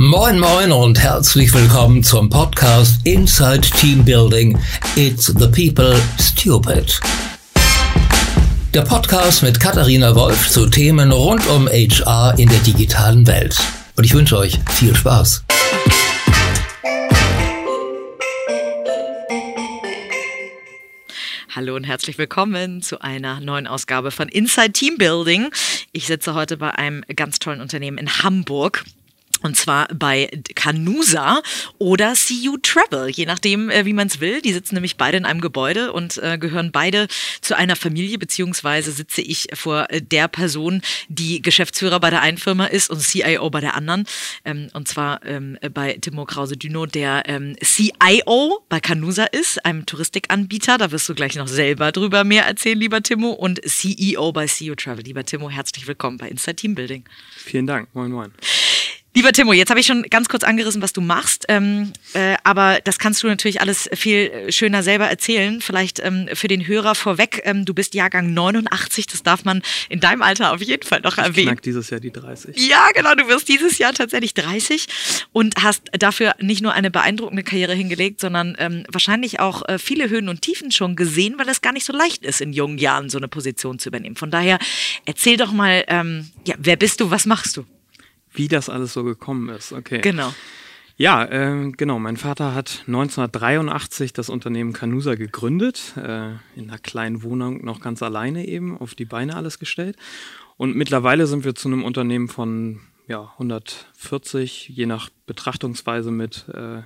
Moin Moin und herzlich willkommen zum Podcast Inside Team Building. It's the People Stupid. Der Podcast mit Katharina Wolf zu Themen rund um HR in der digitalen Welt. Und ich wünsche euch viel Spaß. Hallo und herzlich willkommen zu einer neuen Ausgabe von Inside Team Building. Ich sitze heute bei einem ganz tollen Unternehmen in Hamburg und zwar bei Canusa oder See You Travel, je nachdem, äh, wie man es will. Die sitzen nämlich beide in einem Gebäude und äh, gehören beide zu einer Familie, beziehungsweise sitze ich vor äh, der Person, die Geschäftsführer bei der einen Firma ist und CIO bei der anderen. Ähm, und zwar ähm, bei Timo Krause-Düno, der ähm, CIO bei Canusa ist, einem Touristikanbieter. Da wirst du gleich noch selber drüber mehr erzählen, lieber Timo. Und CEO bei See You Travel. Lieber Timo, herzlich willkommen bei Inside Team Building. Vielen Dank. Moin, moin. Lieber Timo, jetzt habe ich schon ganz kurz angerissen, was du machst, ähm, äh, aber das kannst du natürlich alles viel äh, schöner selber erzählen. Vielleicht ähm, für den Hörer vorweg, ähm, du bist Jahrgang 89, das darf man in deinem Alter auf jeden Fall noch erwähnen. Ich knack dieses Jahr die 30. Ja, genau, du wirst dieses Jahr tatsächlich 30 und hast dafür nicht nur eine beeindruckende Karriere hingelegt, sondern ähm, wahrscheinlich auch äh, viele Höhen und Tiefen schon gesehen, weil es gar nicht so leicht ist, in jungen Jahren so eine Position zu übernehmen. Von daher erzähl doch mal, ähm, ja, wer bist du, was machst du? Wie das alles so gekommen ist, okay. Genau. Ja, äh, genau. Mein Vater hat 1983 das Unternehmen Canusa gegründet, äh, in einer kleinen Wohnung noch ganz alleine eben, auf die Beine alles gestellt. Und mittlerweile sind wir zu einem Unternehmen von ja, 140, je nach Betrachtungsweise mit äh,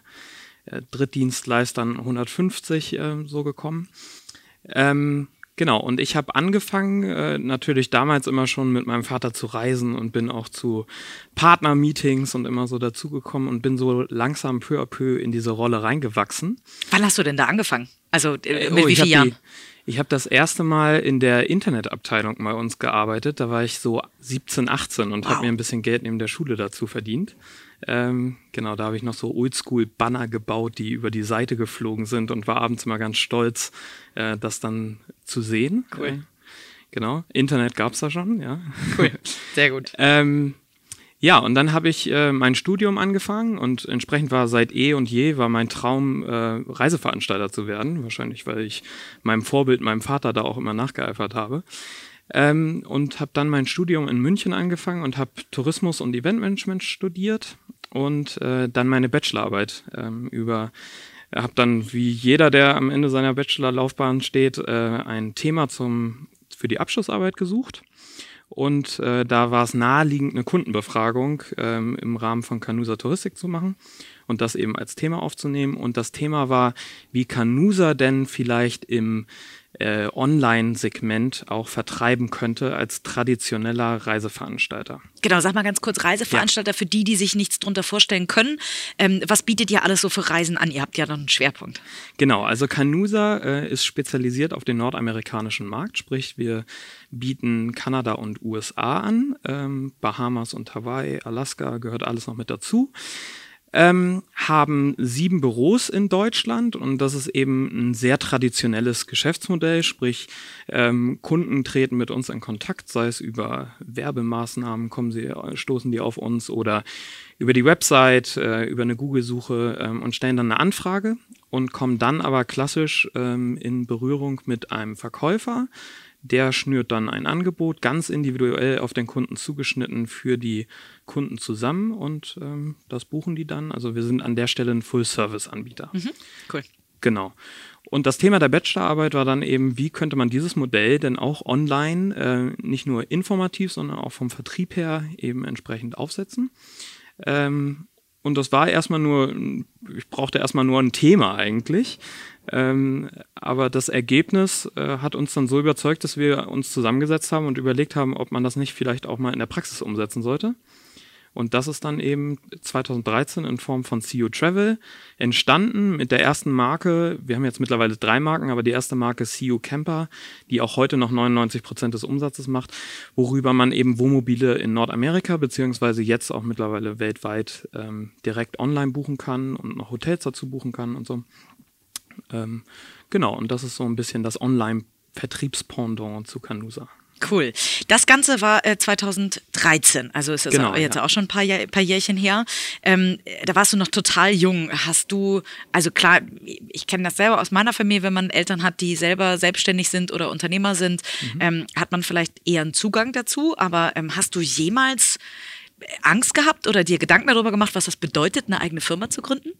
äh Drittdienstleistern 150 äh, so gekommen. Ähm, Genau, und ich habe angefangen, äh, natürlich damals immer schon mit meinem Vater zu reisen und bin auch zu Partnermeetings und immer so dazugekommen und bin so langsam peu à peu in diese Rolle reingewachsen. Wann hast du denn da angefangen? Also äh, mit oh, wie vielen Jahren? Ich habe das erste Mal in der Internetabteilung bei uns gearbeitet. Da war ich so 17, 18 und wow. habe mir ein bisschen Geld neben der Schule dazu verdient. Ähm, genau, da habe ich noch so Oldschool-Banner gebaut, die über die Seite geflogen sind und war abends immer ganz stolz, äh, das dann zu sehen. Cool. Äh, genau, Internet gab es da schon, ja. Cool, sehr gut. ähm, ja, und dann habe ich äh, mein Studium angefangen und entsprechend war seit eh und je war mein Traum, äh, Reiseveranstalter zu werden. Wahrscheinlich, weil ich meinem Vorbild, meinem Vater da auch immer nachgeeifert habe. Ähm, und habe dann mein Studium in München angefangen und habe Tourismus und Eventmanagement studiert und äh, dann meine Bachelorarbeit ähm, über habe dann wie jeder, der am Ende seiner Bachelorlaufbahn steht, äh, ein Thema zum für die Abschlussarbeit gesucht und äh, da war es naheliegend, eine Kundenbefragung ähm, im Rahmen von Canusa Touristik zu machen und das eben als Thema aufzunehmen. Und das Thema war, wie Canusa denn vielleicht im äh, Online-Segment auch vertreiben könnte als traditioneller Reiseveranstalter. Genau, sag mal ganz kurz, Reiseveranstalter ja. für die, die sich nichts drunter vorstellen können. Ähm, was bietet ihr alles so für Reisen an? Ihr habt ja noch einen Schwerpunkt. Genau, also Canusa äh, ist spezialisiert auf den nordamerikanischen Markt, sprich wir bieten Kanada und USA an, ähm, Bahamas und Hawaii, Alaska gehört alles noch mit dazu ähm, haben sieben Büros in Deutschland und das ist eben ein sehr traditionelles Geschäftsmodell, sprich ähm, Kunden treten mit uns in Kontakt, sei es über Werbemaßnahmen, kommen sie, stoßen die auf uns oder über die Website, äh, über eine Google-Suche ähm, und stellen dann eine Anfrage und kommen dann aber klassisch ähm, in Berührung mit einem Verkäufer, der schnürt dann ein Angebot ganz individuell auf den Kunden zugeschnitten für die Kunden zusammen und ähm, das buchen die dann. Also wir sind an der Stelle ein Full-Service-Anbieter. Mhm. Cool. Genau. Und das Thema der Bachelorarbeit war dann eben, wie könnte man dieses Modell denn auch online äh, nicht nur informativ, sondern auch vom Vertrieb her eben entsprechend aufsetzen. Ähm, und das war erstmal nur, ich brauchte erstmal nur ein Thema eigentlich. Ähm, aber das Ergebnis äh, hat uns dann so überzeugt, dass wir uns zusammengesetzt haben und überlegt haben, ob man das nicht vielleicht auch mal in der Praxis umsetzen sollte. Und das ist dann eben 2013 in Form von CEO Travel entstanden mit der ersten Marke. Wir haben jetzt mittlerweile drei Marken, aber die erste Marke CEO Camper, die auch heute noch 99 Prozent des Umsatzes macht, worüber man eben Wohnmobile in Nordamerika beziehungsweise jetzt auch mittlerweile weltweit ähm, direkt online buchen kann und noch Hotels dazu buchen kann und so. Ähm, genau, und das ist so ein bisschen das Online-Vertriebspendant zu Canusa. Cool. Das Ganze war äh, 2013, also ist das Genau, auch, jetzt ja. auch schon ein paar, Jahr, paar Jährchen her. Ähm, da warst du noch total jung. Hast du, also klar, ich kenne das selber aus meiner Familie, wenn man Eltern hat, die selber selbstständig sind oder Unternehmer sind, Mhm. ähm, hat man vielleicht eher einen Zugang dazu. Aber ähm, hast du jemals Angst gehabt oder dir Gedanken darüber gemacht, was das bedeutet, eine eigene Firma zu gründen?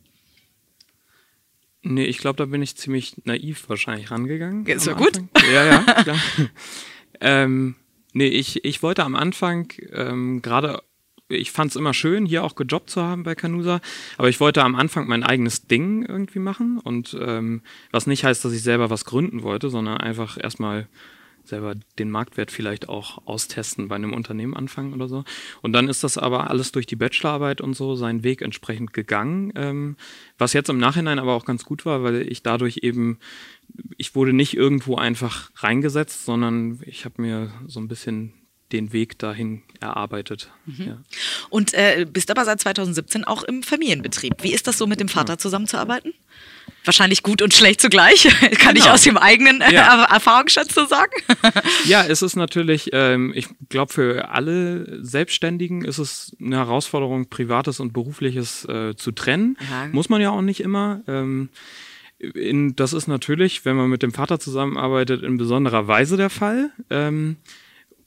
Nee, ich glaube, da bin ich ziemlich naiv wahrscheinlich rangegangen. Ist ja gut. Ja, ja, klar. ähm, nee, ich, ich wollte am Anfang ähm, gerade, ich fand es immer schön, hier auch gejobbt zu haben bei Canusa, aber ich wollte am Anfang mein eigenes Ding irgendwie machen und ähm, was nicht heißt, dass ich selber was gründen wollte, sondern einfach erstmal selber den Marktwert vielleicht auch austesten bei einem Unternehmen anfangen oder so. Und dann ist das aber alles durch die Bachelorarbeit und so seinen Weg entsprechend gegangen, ähm, was jetzt im Nachhinein aber auch ganz gut war, weil ich dadurch eben, ich wurde nicht irgendwo einfach reingesetzt, sondern ich habe mir so ein bisschen den Weg dahin erarbeitet. Ja. Und äh, bist aber seit 2017 auch im Familienbetrieb. Wie ist das so mit dem Vater zusammenzuarbeiten? Wahrscheinlich gut und schlecht zugleich. Kann ich Genau. aus dem eigenen äh, Ja. Erfahrungsschatz so sagen. Ja, es ist natürlich, ähm, ich glaube, für alle Selbstständigen ist es eine Herausforderung, Privates und Berufliches äh, zu trennen. Ja. Muss man ja auch nicht immer. Ähm, in, das ist natürlich, wenn man mit dem Vater zusammenarbeitet, in besonderer Weise der Fall. Ähm,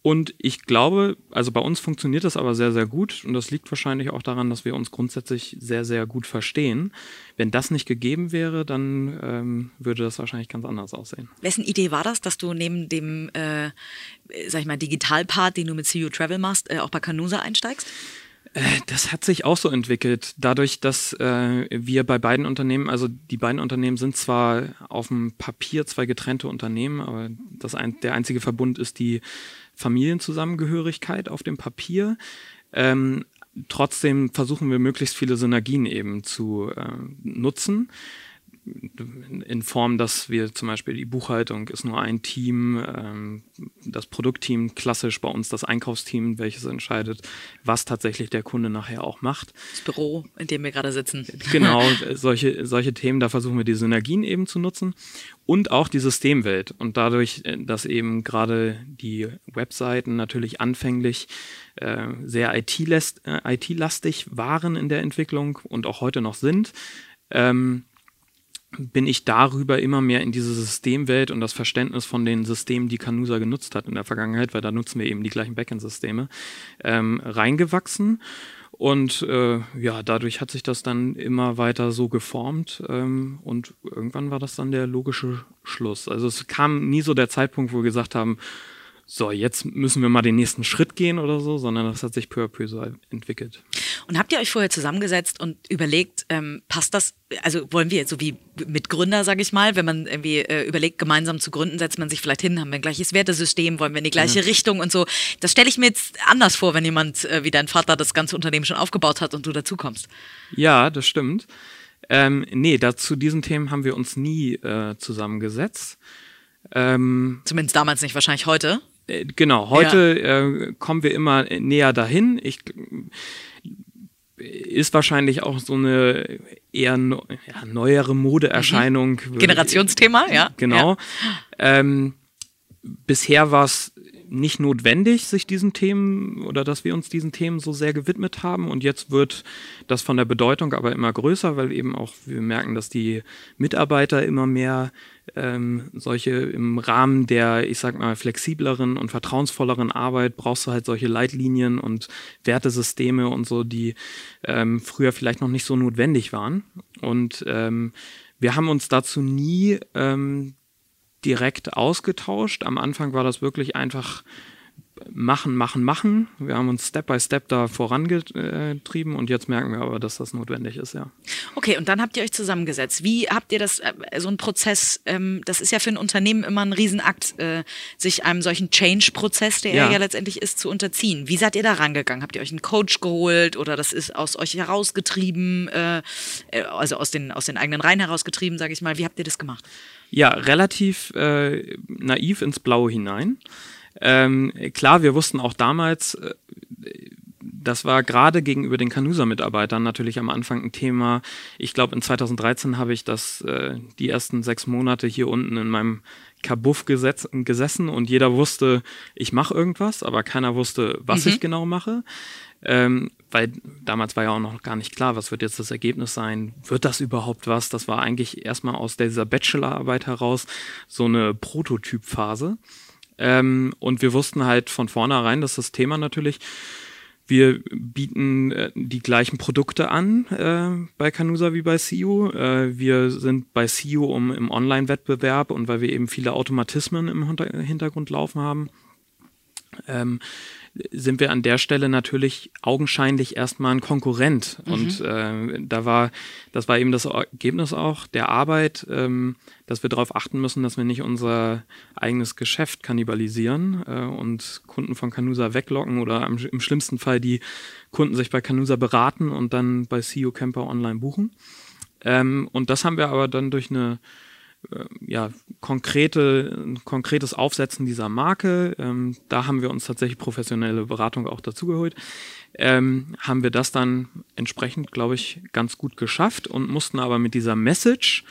und ich glaube, also bei uns funktioniert das aber sehr, sehr gut. Und das liegt wahrscheinlich auch daran, dass wir uns grundsätzlich sehr, sehr gut verstehen. Wenn das nicht gegeben wäre, dann ähm, würde das wahrscheinlich ganz anders aussehen. Wessen Idee war das, dass du neben dem, äh, sag ich mal, Digitalpart, den du mit CU Travel machst, äh, auch bei Canusa einsteigst? Das hat sich auch so entwickelt, dadurch, dass äh, wir bei beiden Unternehmen, also die beiden Unternehmen sind zwar auf dem Papier zwei getrennte Unternehmen, aber das ein, der einzige Verbund ist die Familienzusammengehörigkeit auf dem Papier. Ähm, trotzdem versuchen wir möglichst viele Synergien eben zu äh, nutzen in Form, dass wir zum Beispiel die Buchhaltung ist nur ein Team, ähm, das Produktteam klassisch bei uns das Einkaufsteam, welches entscheidet, was tatsächlich der Kunde nachher auch macht. Das Büro, in dem wir gerade sitzen. Genau, solche, solche Themen, da versuchen wir die Synergien eben zu nutzen und auch die Systemwelt. Und dadurch, äh, dass eben gerade die Webseiten natürlich anfänglich äh, sehr IT-last- äh, IT-lastig waren in der Entwicklung und auch heute noch sind, ähm, bin ich darüber immer mehr in diese Systemwelt und das Verständnis von den Systemen, die Canusa genutzt hat in der Vergangenheit, weil da nutzen wir eben die gleichen Backend-Systeme, ähm, reingewachsen. Und äh, ja, dadurch hat sich das dann immer weiter so geformt ähm, und irgendwann war das dann der logische Schluss. Also es kam nie so der Zeitpunkt, wo wir gesagt haben, so, jetzt müssen wir mal den nächsten Schritt gehen oder so, sondern das hat sich peu à peu so entwickelt. Und habt ihr euch vorher zusammengesetzt und überlegt, ähm, passt das, also wollen wir jetzt so wie Mitgründer, sage ich mal, wenn man irgendwie äh, überlegt, gemeinsam zu gründen, setzt man sich vielleicht hin, haben wir ein gleiches Wertesystem, wollen wir in die gleiche Richtung und so. Das stelle ich mir jetzt anders vor, wenn jemand äh, wie dein Vater das ganze Unternehmen schon aufgebaut hat und du dazukommst. Ja, das stimmt. Ähm, nee, da, zu diesen Themen haben wir uns nie äh, zusammengesetzt. Ähm, Zumindest damals nicht, wahrscheinlich heute. Äh, genau, heute äh, kommen wir immer näher dahin. Ich, ist wahrscheinlich auch so eine eher no, ja, neuere Modeerscheinung. Generationsthema, ja. Genau. Ähm, bisher war es nicht notwendig, sich diesen Themen oder dass wir uns diesen Themen so sehr gewidmet haben. Und jetzt wird das von der Bedeutung aber immer größer, weil eben auch wir merken, dass die Mitarbeiter immer mehr ähm, solche im Rahmen der, ich sag mal, flexibleren und vertrauensvolleren Arbeit brauchst du halt solche Leitlinien und Wertesysteme und so, die ähm, früher vielleicht noch nicht so notwendig waren. Und ähm, wir haben uns dazu nie ähm, direkt ausgetauscht. Am Anfang war das wirklich einfach machen, machen, machen. Wir haben uns Step by Step da vorangetrieben und jetzt merken wir aber, dass das notwendig ist, ja. Okay, und dann habt ihr euch zusammengesetzt. Wie habt ihr das, äh, so ein Prozess, ähm, das ist ja für ein Unternehmen immer ein Riesenakt, äh, sich einem solchen Change-Prozess, der ja. Ja. letztendlich ist, zu unterziehen. Wie seid ihr da rangegangen? Habt ihr euch einen Coach geholt oder das ist aus euch herausgetrieben, äh, also aus den, aus den eigenen Reihen herausgetrieben, sage ich mal. Wie habt ihr das gemacht? Ja, relativ äh, naiv ins Blaue hinein. Ähm, klar, wir wussten auch damals, äh, das war gerade gegenüber den Canusa-Mitarbeitern natürlich am Anfang ein Thema. Ich glaube, in 2013 habe ich das äh, die ersten sechs Monate hier unten in meinem Kabuff gesetz, gesessen und jeder wusste, ich mache irgendwas, aber keiner wusste, was mhm. ich genau mache. Ähm, weil damals war ja auch noch gar nicht klar, was wird jetzt das Ergebnis sein, wird das überhaupt was? Das war eigentlich erstmal aus dieser Bachelorarbeit heraus so eine Prototypphase. Ähm, und wir wussten halt von vornherein, dass das Thema natürlich wir bieten äh, die gleichen Produkte an äh, bei Canusa wie bei CU. Äh, wir sind bei CU um, im Online-Wettbewerb und weil wir eben viele Automatismen im Hintergrund laufen haben. Ähm, sind wir an der Stelle natürlich augenscheinlich erstmal ein Konkurrent. Mhm. Und äh, da war, das war eben das Ergebnis auch der Arbeit, ähm, dass wir darauf achten müssen, dass wir nicht unser eigenes Geschäft kannibalisieren äh, und Kunden von Canusa weglocken oder am, im schlimmsten Fall die Kunden sich bei Canusa beraten und dann bei CEO Camper online buchen. Ähm, und das haben wir aber dann durch eine ja, konkrete, konkretes Aufsetzen dieser Marke. Ähm, da haben wir uns tatsächlich professionelle Beratung auch dazugeholt. Ähm, haben wir das dann entsprechend, glaube ich, ganz gut geschafft und mussten aber mit dieser Message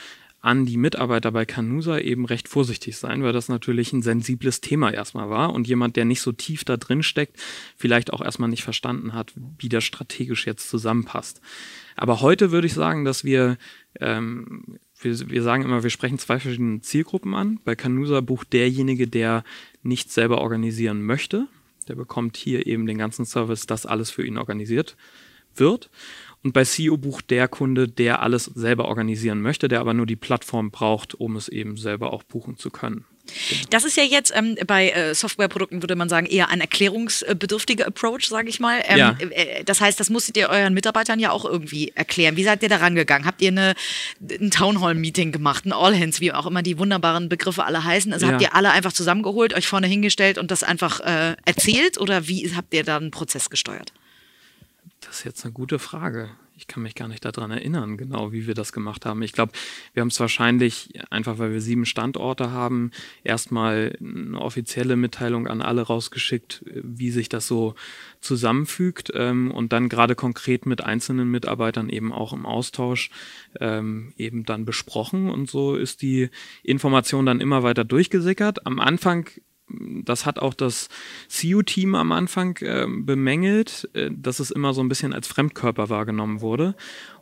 an die Mitarbeiter bei Canusa eben recht vorsichtig sein, weil das natürlich ein sensibles Thema erstmal war und jemand, der nicht so tief da drin steckt, vielleicht auch erstmal nicht verstanden hat, wie das strategisch jetzt zusammenpasst. Aber heute würde ich sagen, dass wir ähm, wir, wir sagen immer, wir sprechen zwei verschiedene Zielgruppen an. Bei Canusa bucht derjenige, der nicht selber organisieren möchte. Der bekommt hier eben den ganzen Service, dass alles für ihn organisiert wird. Und bei CEO bucht der Kunde, der alles selber organisieren möchte, der aber nur die Plattform braucht, um es eben selber auch buchen zu können. Das ist ja jetzt ähm, bei äh, Softwareprodukten, würde man sagen, eher ein erklärungsbedürftiger Approach, sage ich mal. Ähm, ja. äh, das heißt, das musstet ihr euren Mitarbeitern ja auch irgendwie erklären. Wie seid ihr da rangegangen? Habt ihr eine, ein Townhall-Meeting gemacht, ein All-Hands, wie auch immer die wunderbaren Begriffe alle heißen? Also ja. habt ihr alle einfach zusammengeholt, euch vorne hingestellt und das einfach äh, erzählt oder wie habt ihr da einen Prozess gesteuert? Das ist jetzt eine gute Frage ich kann mich gar nicht daran erinnern, genau wie wir das gemacht haben. Ich glaube, wir haben es wahrscheinlich, einfach weil wir sieben Standorte haben, erstmal eine offizielle Mitteilung an alle rausgeschickt, wie sich das so zusammenfügt ähm, und dann gerade konkret mit einzelnen Mitarbeitern eben auch im Austausch ähm, eben dann besprochen und so ist die Information dann immer weiter durchgesickert. Am Anfang das hat auch das CU-Team am Anfang äh, bemängelt, äh, dass es immer so ein bisschen als Fremdkörper wahrgenommen wurde.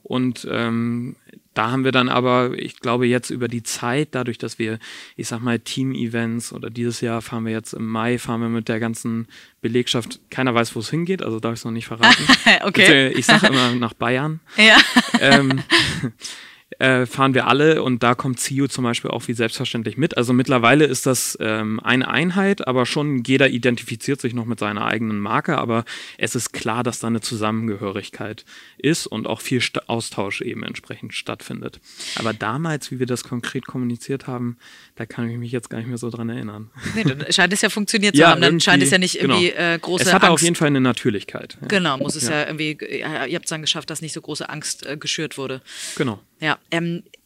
Und ähm, da haben wir dann aber, ich glaube, jetzt über die Zeit, dadurch, dass wir, ich sag mal, Team-Events oder dieses Jahr fahren wir jetzt im Mai, fahren wir mit der ganzen Belegschaft, keiner weiß, wo es hingeht, also darf ich es noch nicht verraten. okay. Ich sage immer nach Bayern. Ja. Ähm, äh, fahren wir alle und da kommt CIO zum Beispiel auch wie selbstverständlich mit. Also mittlerweile ist das ähm, eine Einheit, aber schon jeder identifiziert sich noch mit seiner eigenen Marke, aber es ist klar, dass da eine Zusammengehörigkeit ist und auch viel St Austausch eben entsprechend stattfindet. Aber damals, wie wir das konkret kommuniziert haben, da kann ich mich jetzt gar nicht mehr so dran erinnern. Nee, dann scheint es ja funktioniert zu ja, haben, dann scheint es ja nicht irgendwie genau. äh, große Es hat Angst. auf jeden Fall eine Natürlichkeit. Ja. Genau, muss es ja, ja irgendwie, ihr habt es dann geschafft, dass nicht so große Angst äh, geschürt wurde. Genau. Ja, ähm, äh,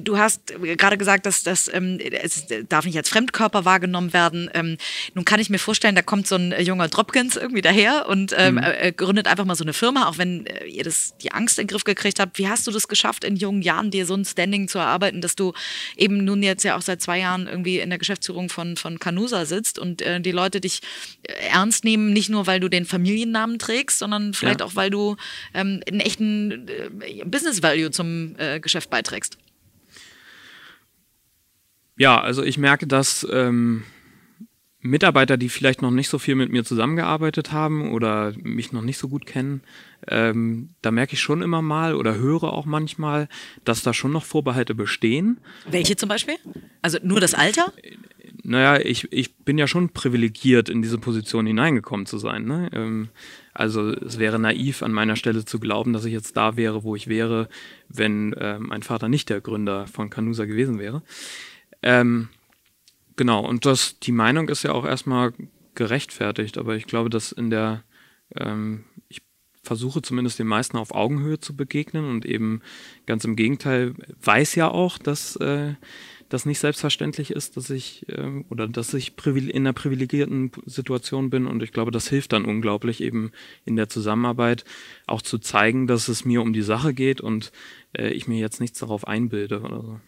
du hast gerade gesagt, dass das ähm, es darf nicht als Fremdkörper wahrgenommen werden. Ähm, nun kann ich mir vorstellen, da kommt so ein junger Dropkins irgendwie daher und ähm, mhm. äh, gründet einfach mal so eine Firma, auch wenn äh, ihr das die Angst in den Griff gekriegt habt. Wie hast du das geschafft, in jungen Jahren dir so ein Standing zu erarbeiten, dass du eben nun jetzt ja auch seit zwei Jahren irgendwie in der Geschäftsführung von von Canusa sitzt und äh, die Leute dich äh, ernst nehmen, nicht nur weil du den Familiennamen trägst, sondern vielleicht ja. auch weil du ähm, einen echten äh, Business Value zum Geschäft beiträgst. Ja, also ich merke, dass ähm, Mitarbeiter, die vielleicht noch nicht so viel mit mir zusammengearbeitet haben oder mich noch nicht so gut kennen, ähm, da merke ich schon immer mal oder höre auch manchmal, dass da schon noch Vorbehalte bestehen. Welche zum Beispiel? Also nur das Alter? Naja, ich, ich bin ja schon privilegiert, in diese Position hineingekommen zu sein. Ne? Ähm, also es wäre naiv an meiner Stelle zu glauben, dass ich jetzt da wäre, wo ich wäre, wenn äh, mein Vater nicht der Gründer von Canusa gewesen wäre. Ähm, genau, und das, die Meinung ist ja auch erstmal gerechtfertigt, aber ich glaube, dass in der, ähm, ich versuche zumindest den meisten auf Augenhöhe zu begegnen und eben ganz im Gegenteil weiß ja auch, dass äh, das nicht selbstverständlich ist, dass ich äh, oder dass ich in einer privilegierten Situation bin und ich glaube, das hilft dann unglaublich eben in der Zusammenarbeit auch zu zeigen, dass es mir um die Sache geht und äh, ich mir jetzt nichts darauf einbilde oder so.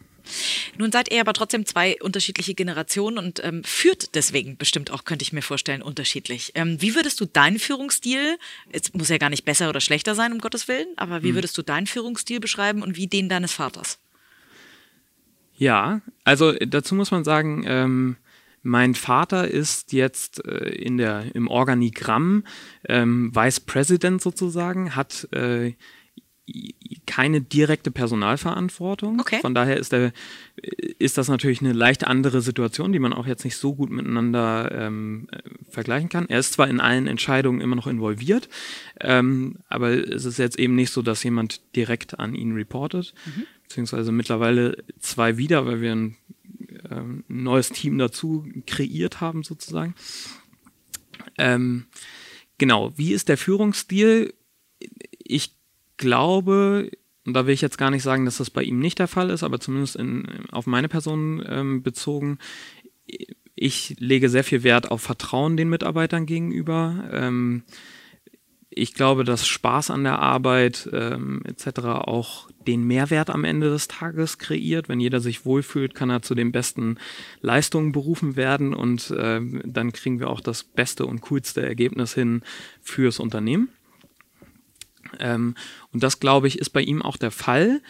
Nun seid ihr aber trotzdem zwei unterschiedliche Generationen und ähm, führt deswegen bestimmt auch, könnte ich mir vorstellen, unterschiedlich. Ähm, wie würdest du deinen Führungsstil, es muss ja gar nicht besser oder schlechter sein, um Gottes Willen, aber wie mhm. würdest du deinen Führungsstil beschreiben und wie den deines Vaters? Ja, also dazu muss man sagen, ähm, mein Vater ist jetzt äh, in der, im Organigramm ähm, Vice President sozusagen, hat äh, keine direkte Personalverantwortung. Okay. Von daher ist, der, ist das natürlich eine leicht andere Situation, die man auch jetzt nicht so gut miteinander ähm, äh, vergleichen kann. Er ist zwar in allen Entscheidungen immer noch involviert, ähm, aber es ist jetzt eben nicht so, dass jemand direkt an ihn reportet, mhm. beziehungsweise mittlerweile zwei wieder, weil wir ein, äh, ein neues Team dazu kreiert haben sozusagen. Ähm, genau, wie ist der Führungsstil? Ich glaube, da will ich jetzt gar nicht sagen, dass das bei ihm nicht der Fall ist, aber zumindest in, auf meine Person ähm, bezogen, ich lege sehr viel Wert auf Vertrauen den Mitarbeitern gegenüber. Ähm, ich glaube, dass Spaß an der Arbeit ähm, etc. auch den Mehrwert am Ende des Tages kreiert. Wenn jeder sich wohlfühlt, kann er zu den besten Leistungen berufen werden und äh, dann kriegen wir auch das beste und coolste Ergebnis hin fürs Unternehmen. Ähm, und das, glaube ich, ist bei ihm auch der Fall.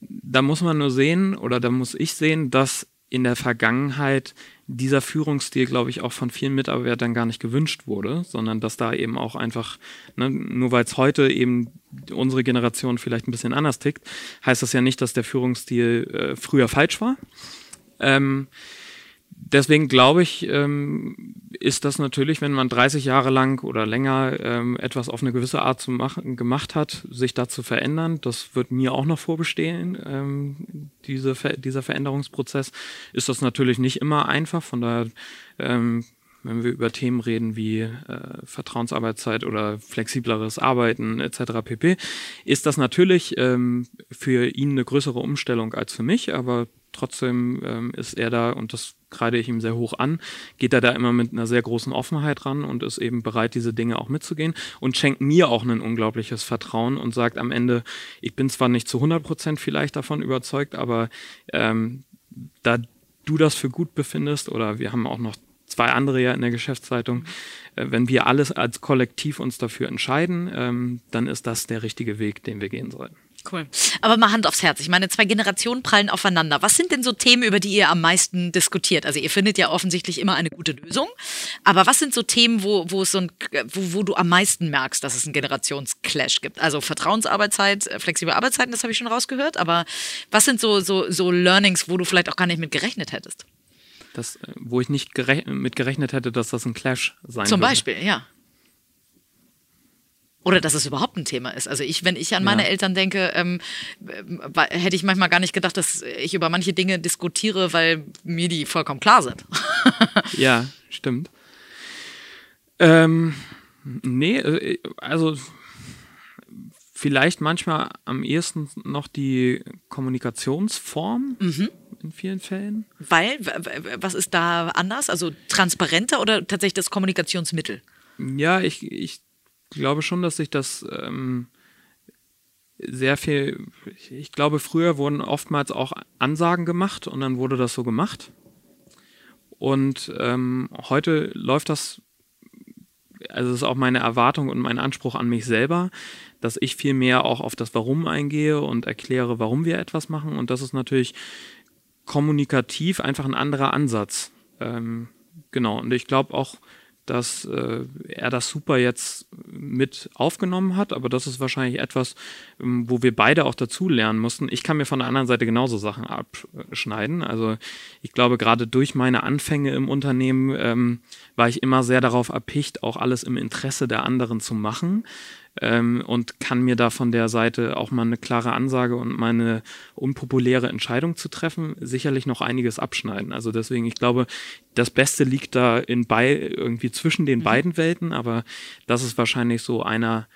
Da muss man nur sehen, oder da muss ich sehen, dass in der Vergangenheit dieser Führungsstil, glaube ich, auch von vielen Mitarbeitern gar nicht gewünscht wurde, sondern dass da eben auch einfach, ne, nur weil es heute eben unsere Generation vielleicht ein bisschen anders tickt, heißt das ja nicht, dass der Führungsstil äh, früher falsch war. Ähm, deswegen glaube ich, ähm, ist das natürlich, wenn man 30 Jahre lang oder länger ähm, etwas auf eine gewisse Art zu machen, gemacht hat, sich da zu verändern. Das wird mir auch noch vorbestehen, ähm, diese, dieser Veränderungsprozess. Ist das natürlich nicht immer einfach. Von daher, ähm, wenn wir über Themen reden wie äh, Vertrauensarbeitszeit oder flexibleres Arbeiten etc. pp., ist das natürlich ähm, für ihn eine größere Umstellung als für mich, aber trotzdem ähm, ist er da, und das kreide ich ihm sehr hoch an, geht er da immer mit einer sehr großen Offenheit ran und ist eben bereit, diese Dinge auch mitzugehen und schenkt mir auch ein unglaubliches Vertrauen und sagt am Ende, ich bin zwar nicht zu 100 Prozent vielleicht davon überzeugt, aber ähm, da du das für gut befindest oder wir haben auch noch zwei andere ja in der Geschäftszeitung, äh, wenn wir alles als Kollektiv uns dafür entscheiden, ähm, dann ist das der richtige Weg, den wir gehen sollten. Cool. Aber mal Hand aufs Herz. Ich meine, zwei Generationen prallen aufeinander. Was sind denn so Themen, über die ihr am meisten diskutiert? Also ihr findet ja offensichtlich immer eine gute Lösung. Aber was sind so Themen, wo, wo, so ein, wo, wo du am meisten merkst, dass es einen Generationsclash gibt? Also Vertrauensarbeitszeit, äh, flexible Arbeitszeiten, das habe ich schon rausgehört. Aber was sind so, so, so Learnings, wo du vielleicht auch gar nicht mit gerechnet hättest? Das, äh, wo ich nicht gerech mit gerechnet hätte, dass das ein Clash sein Zum würde. Beispiel, ja. Oder dass es überhaupt ein Thema ist. Also ich, wenn ich an meine ja. Eltern denke, ähm, äh, hätte ich manchmal gar nicht gedacht, dass ich über manche Dinge diskutiere, weil mir die vollkommen klar sind. ja, stimmt. Ähm, nee, äh, also vielleicht manchmal am ehesten noch die Kommunikationsform mhm. in vielen Fällen. Weil, was ist da anders? Also transparenter oder tatsächlich das Kommunikationsmittel? Ja, ich, ich glaube schon, dass sich das ähm, sehr viel, ich glaube, früher wurden oftmals auch Ansagen gemacht und dann wurde das so gemacht. Und ähm, heute läuft das, also es ist auch meine Erwartung und mein Anspruch an mich selber, dass ich viel mehr auch auf das Warum eingehe und erkläre, warum wir etwas machen. Und das ist natürlich kommunikativ einfach ein anderer Ansatz. Ähm, genau. Und ich glaube auch, dass äh, er das super jetzt mit aufgenommen hat, aber das ist wahrscheinlich etwas, ähm, wo wir beide auch dazu lernen mussten. Ich kann mir von der anderen Seite genauso Sachen abschneiden. Also ich glaube, gerade durch meine Anfänge im Unternehmen ähm, war ich immer sehr darauf erpicht, auch alles im Interesse der anderen zu machen ähm, und kann mir da von der Seite auch mal eine klare Ansage und meine unpopuläre Entscheidung zu treffen, sicherlich noch einiges abschneiden. Also deswegen, ich glaube, das Beste liegt da in bei irgendwie zwischen den mhm. beiden Welten, aber das ist wahrscheinlich so einer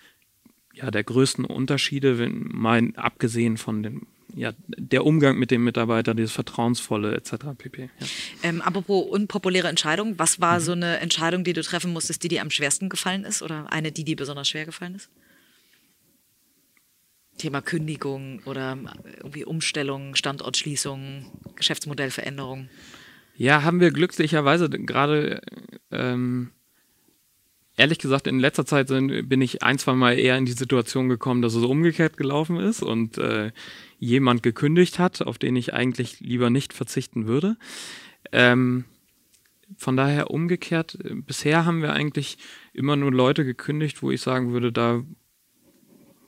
ja, der größten Unterschiede, wenn mal abgesehen von dem ja, der Umgang mit dem Mitarbeiter, dieses Vertrauensvolle etc. pp. Ja. Ähm, apropos unpopuläre Entscheidung, was war mhm. so eine Entscheidung, die du treffen musstest, die dir am schwersten gefallen ist oder eine, die dir besonders schwer gefallen ist? Thema Kündigung oder irgendwie Umstellung, Standortschließung, Geschäftsmodellveränderung? Ja, haben wir glücklicherweise gerade, ähm, ehrlich gesagt, in letzter Zeit sind, bin ich ein, zwei Mal eher in die Situation gekommen, dass es umgekehrt gelaufen ist und äh, jemand gekündigt hat, auf den ich eigentlich lieber nicht verzichten würde. Ähm, von daher umgekehrt, bisher haben wir eigentlich immer nur Leute gekündigt, wo ich sagen würde, da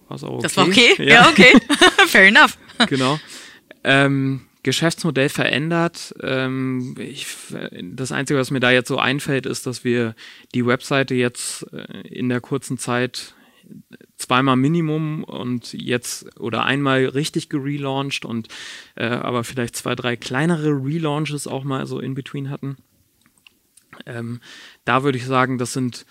war es auch okay. Das war okay? Ja, ja okay. Fair enough. Genau. Ähm, Geschäftsmodell verändert. Ähm, ich, das Einzige, was mir da jetzt so einfällt, ist, dass wir die Webseite jetzt äh, in der kurzen Zeit zweimal Minimum und jetzt oder einmal richtig gelauncht und äh, aber vielleicht zwei, drei kleinere Relaunches auch mal so in between hatten. Ähm, da würde ich sagen, das sind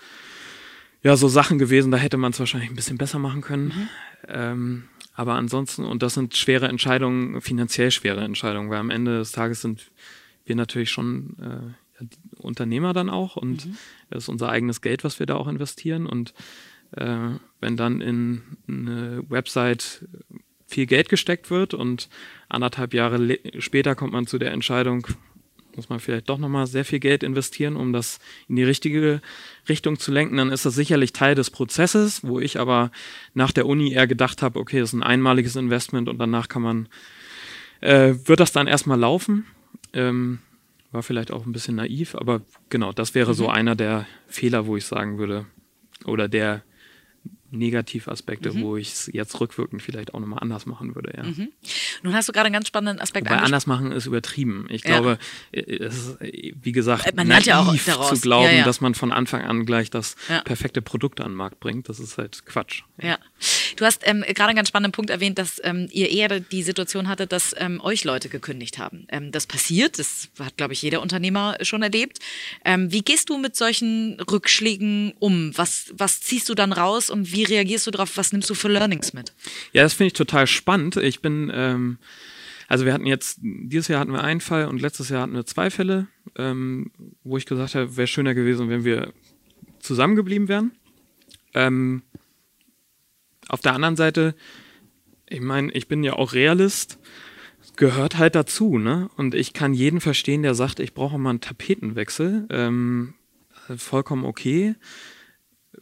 ja so Sachen gewesen, da hätte man es wahrscheinlich ein bisschen besser machen können. Mhm. Ähm, aber ansonsten, und das sind schwere Entscheidungen, finanziell schwere Entscheidungen, weil am Ende des Tages sind wir natürlich schon äh, Unternehmer dann auch und mhm. das ist unser eigenes Geld, was wir da auch investieren. Und wenn dann in eine Website viel Geld gesteckt wird und anderthalb Jahre später kommt man zu der Entscheidung, muss man vielleicht doch nochmal sehr viel Geld investieren, um das in die richtige Richtung zu lenken, dann ist das sicherlich Teil des Prozesses, wo ich aber nach der Uni eher gedacht habe, okay, das ist ein einmaliges Investment und danach kann man, äh, wird das dann erstmal laufen. Ähm, war vielleicht auch ein bisschen naiv, aber genau, das wäre mhm. so einer der Fehler, wo ich sagen würde, oder der Negativaspekte, mhm. wo ich es jetzt rückwirkend vielleicht auch nochmal anders machen würde. Ja. Mhm. Nun hast du gerade einen ganz spannenden Aspekt Weil anders machen ist übertrieben. Ich ja. glaube, äh, es ist, wie gesagt, äh, man naiv ja auch daraus. zu glauben, ja, dass man von Anfang an gleich das perfekte Produkt an den Markt bringt. Das ist halt Quatsch. Ja. Du hast ähm, gerade einen ganz spannenden Punkt erwähnt, dass ähm, ihr eher die Situation hattet, dass ähm, euch Leute gekündigt haben. Ähm, das passiert, das hat, glaube ich, jeder Unternehmer schon erlebt. Ähm, wie gehst du mit solchen Rückschlägen um? Was, was ziehst du dann raus und wie reagierst du darauf? Was nimmst du für Learnings mit? Ja, das finde ich total spannend. Ich bin, ähm, also wir hatten jetzt, dieses Jahr hatten wir einen Fall und letztes Jahr hatten wir zwei Fälle, ähm, wo ich gesagt habe, wäre schöner gewesen, wenn wir zusammengeblieben wären. Ähm, auf der anderen Seite, ich meine, ich bin ja auch Realist, gehört halt dazu, ne? Und ich kann jeden verstehen, der sagt, ich brauche mal einen Tapetenwechsel. Ähm, vollkommen okay.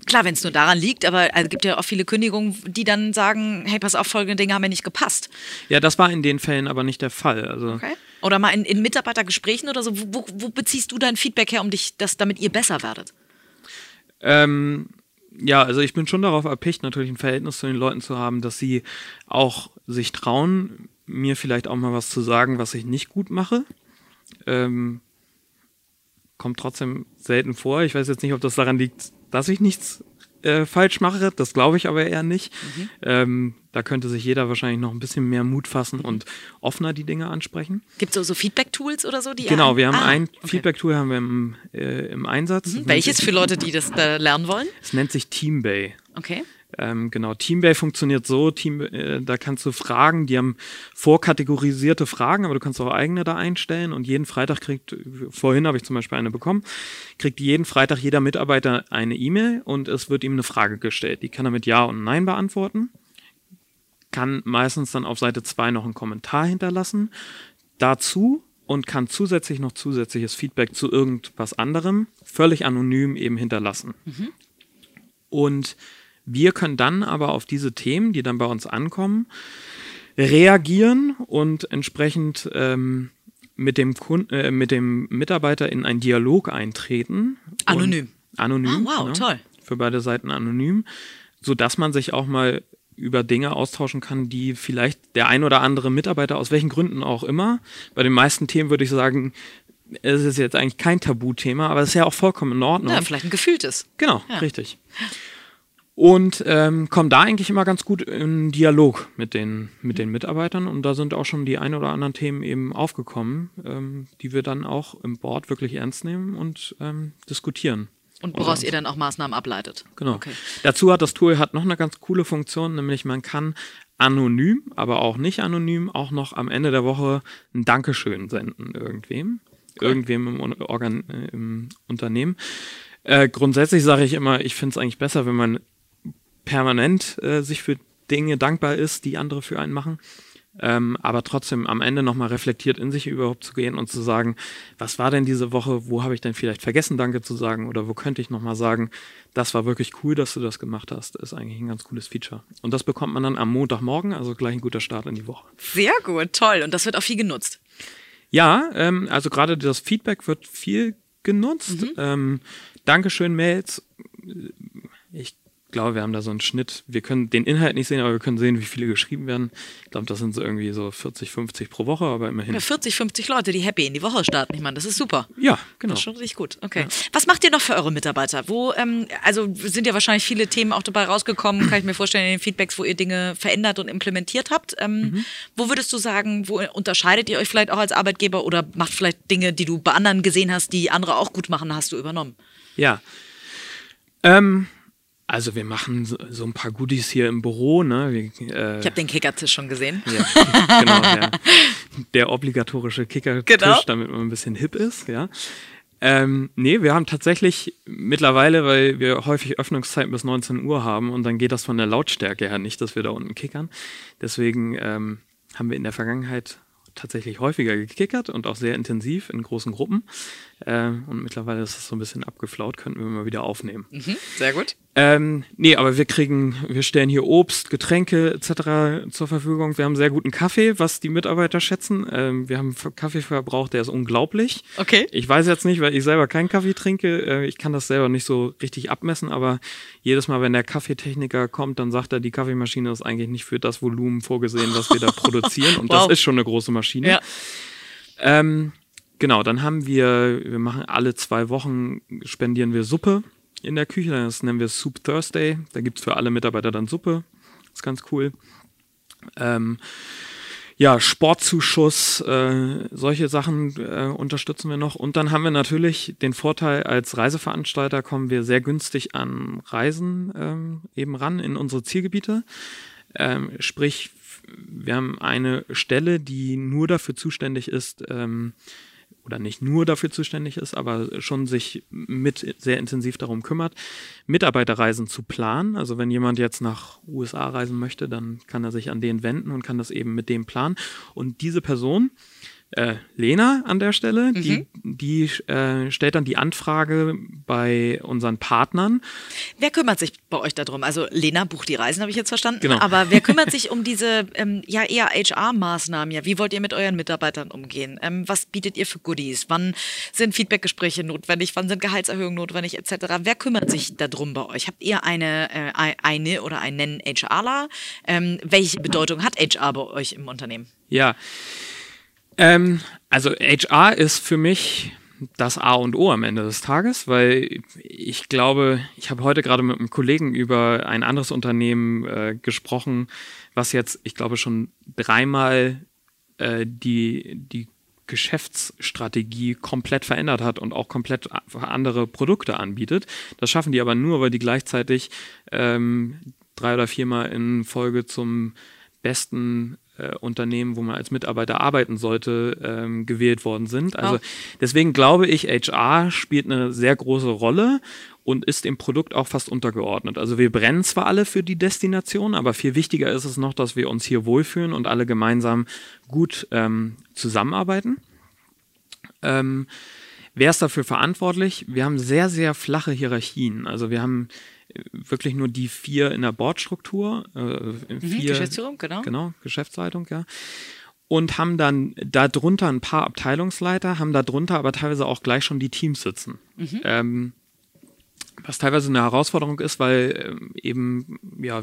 Klar, wenn es nur daran liegt, aber es gibt ja auch viele Kündigungen, die dann sagen, hey, pass auf, folgende Dinge haben mir nicht gepasst. Ja, das war in den Fällen aber nicht der Fall. Also okay. Oder mal in, in Mitarbeitergesprächen oder so, wo, wo, beziehst du dein Feedback her, um dich, dass, damit ihr besser werdet? Ähm, ja, also ich bin schon darauf erpicht, natürlich ein Verhältnis zu den Leuten zu haben, dass sie auch sich trauen, mir vielleicht auch mal was zu sagen, was ich nicht gut mache. Ähm, kommt trotzdem selten vor. Ich weiß jetzt nicht, ob das daran liegt, dass ich nichts äh, falsch mache. Das glaube ich aber eher nicht. Mhm. Ähm, da könnte sich jeder wahrscheinlich noch ein bisschen mehr Mut fassen mhm. und offener die Dinge ansprechen. Gibt es so, so Feedback-Tools oder so? Die genau, wir haben ah, ein okay. Feedback-Tool haben wir im, äh, im Einsatz. Mhm. Welches für Leute, die das da lernen wollen? Es nennt sich Teambay. Okay. Ähm, genau, Teambay funktioniert so, Team, äh, da kannst du Fragen, die haben vorkategorisierte Fragen, aber du kannst auch eigene da einstellen und jeden Freitag kriegt, vorhin habe ich zum Beispiel eine bekommen, kriegt jeden Freitag jeder Mitarbeiter eine E-Mail und es wird ihm eine Frage gestellt. Die kann er mit Ja und Nein beantworten, kann meistens dann auf Seite 2 noch einen Kommentar hinterlassen dazu und kann zusätzlich noch zusätzliches Feedback zu irgendwas anderem völlig anonym eben hinterlassen. Mhm. Und wir können dann aber auf diese Themen, die dann bei uns ankommen, reagieren und entsprechend ähm, mit, dem Kunden, äh, mit dem Mitarbeiter in einen Dialog eintreten. Anonym. Anonym. Ah, wow, genau, toll. Für beide Seiten anonym, sodass man sich auch mal über Dinge austauschen kann, die vielleicht der ein oder andere Mitarbeiter aus welchen Gründen auch immer, bei den meisten Themen würde ich sagen, es ist jetzt eigentlich kein Tabuthema, aber es ist ja auch vollkommen in Ordnung. Ja, vielleicht ein gefühltes. Genau, ja. richtig und ähm, kommen da eigentlich immer ganz gut in Dialog mit den, mit den Mitarbeitern und da sind auch schon die ein oder anderen Themen eben aufgekommen, ähm, die wir dann auch im Board wirklich ernst nehmen und ähm, diskutieren. Und woraus ihr dann auch Maßnahmen ableitet. Genau. Okay. Dazu hat das Tool hat noch eine ganz coole Funktion, nämlich man kann anonym, aber auch nicht anonym, auch noch am Ende der Woche ein Dankeschön senden irgendwem, cool. irgendwem im, Organ, äh, im Unternehmen. Äh, grundsätzlich sage ich immer, ich finde es eigentlich besser, wenn man permanent äh, sich für Dinge dankbar ist, die andere für einen machen. Ähm, aber trotzdem am Ende nochmal reflektiert in sich überhaupt zu gehen und zu sagen, was war denn diese Woche, wo habe ich denn vielleicht vergessen, Danke zu sagen oder wo könnte ich nochmal sagen, das war wirklich cool, dass du das gemacht hast, ist eigentlich ein ganz cooles Feature. Und das bekommt man dann am Montagmorgen, also gleich ein guter Start in die Woche. Sehr gut, toll. Und das wird auch viel genutzt. Ja, ähm, also gerade das Feedback wird viel genutzt. Mhm. Ähm, Dankeschön-Mails. Ich glaube, wir haben da so einen Schnitt. Wir können den Inhalt nicht sehen, aber wir können sehen, wie viele geschrieben werden. Ich glaube, das sind so irgendwie so 40, 50 pro Woche, aber immerhin. Ja, 40, 50 Leute, die happy in die Woche starten. Ich meine, das ist super. Ja, genau. Das ist schon richtig gut. Okay. Ja. Was macht ihr noch für eure Mitarbeiter? Wo, ähm, also sind ja wahrscheinlich viele Themen auch dabei rausgekommen, kann ich mir vorstellen, in den Feedbacks, wo ihr Dinge verändert und implementiert habt. Ähm, mhm. Wo würdest du sagen, wo unterscheidet ihr euch vielleicht auch als Arbeitgeber oder macht vielleicht Dinge, die du bei anderen gesehen hast, die andere auch gut machen, hast du übernommen? Ja. Ähm, also wir machen so, so, ein paar Goodies hier im Büro. Ne? Wir, äh, ich habe den Kickertisch schon gesehen. Ja, genau, der, der obligatorische Kickertisch, genau. damit man ein bisschen hip ist. Ja. Ähm, nee, wir haben tatsächlich mittlerweile, weil wir häufig Öffnungszeiten bis 19 Uhr haben und dann geht das von der Lautstärke her nicht, dass wir da unten kickern. Deswegen ähm, haben wir in der Vergangenheit tatsächlich häufiger gekickert und auch sehr intensiv in großen Gruppen. Äh, und mittlerweile ist es so ein bisschen abgeflaut, könnten wir mal wieder aufnehmen. Mhm, sehr gut. Ähm, nee, aber wir kriegen, wir stellen hier Obst, Getränke etc. zur Verfügung. Wir haben sehr guten Kaffee, was die Mitarbeiter schätzen. Ähm, wir haben Kaffeeverbrauch, der ist unglaublich. Okay. Ich weiß jetzt nicht, weil ich selber keinen Kaffee trinke. Äh, ich kann das selber nicht so richtig abmessen, aber jedes Mal, wenn der Kaffeetechniker kommt, dann sagt er, die Kaffeemaschine ist eigentlich nicht für das Volumen vorgesehen, was wir da produzieren. Und wow. das ist schon eine große Maschine. Ja. Ähm, genau, dann haben wir, wir machen alle zwei Wochen, spendieren wir Suppe in der Küche. Das nennen wir Soup Thursday. Da gibt es für alle Mitarbeiter dann Suppe. Das ist ganz cool. Ähm, ja, Sportzuschuss, äh, solche Sachen äh, unterstützen wir noch. Und dann haben wir natürlich den Vorteil, als Reiseveranstalter kommen wir sehr günstig an Reisen ähm, eben ran in unsere Zielgebiete. Ähm, sprich, wir haben eine Stelle, die nur dafür zuständig ist, ähm, oder nicht nur dafür zuständig ist, aber schon sich mit sehr intensiv darum kümmert, Mitarbeiterreisen zu planen. Also wenn jemand jetzt nach USA reisen möchte, dann kann er sich an den wenden und kann das eben mit dem planen. Und diese Person äh, Lena an der Stelle, mhm. die, die äh, stellt dann die Anfrage bei unseren Partnern. Wer kümmert sich bei euch darum? Also Lena bucht die Reisen, habe ich jetzt verstanden. Genau. Aber wer kümmert sich um diese ähm, ja eher HR-Maßnahmen? Ja, wie wollt ihr mit euren Mitarbeitern umgehen? Ähm, was bietet ihr für Goodies? Wann sind Feedbackgespräche notwendig? Wann sind Gehaltserhöhungen notwendig etc.? Wer kümmert sich darum bei euch? Habt ihr eine, äh, eine oder einen HRler? Ähm, welche Bedeutung hat HR bei euch im Unternehmen? Ja. Ähm, also HR ist für mich das A und O am Ende des Tages, weil ich glaube, ich habe heute gerade mit einem Kollegen über ein anderes Unternehmen äh, gesprochen, was jetzt, ich glaube, schon dreimal äh, die, die Geschäftsstrategie komplett verändert hat und auch komplett andere Produkte anbietet. Das schaffen die aber nur, weil die gleichzeitig ähm, drei oder viermal in Folge zum besten äh, Unternehmen, wo man als Mitarbeiter arbeiten sollte, ähm, gewählt worden sind. Also oh. deswegen glaube ich, HR spielt eine sehr große Rolle und ist dem Produkt auch fast untergeordnet. Also wir brennen zwar alle für die Destination, aber viel wichtiger ist es noch, dass wir uns hier wohlfühlen und alle gemeinsam gut ähm, zusammenarbeiten. Ähm, Wer ist dafür verantwortlich? Wir haben sehr, sehr flache Hierarchien. Also wir haben wirklich nur die vier in der Bordstruktur. Äh, mhm, vier, Geschäftsführung, genau. Genau, Geschäftsleitung, ja. Und haben dann darunter ein paar Abteilungsleiter, haben darunter aber teilweise auch gleich schon die Teams sitzen. Mhm. Ähm, was teilweise eine Herausforderung ist, weil ähm, eben, ja,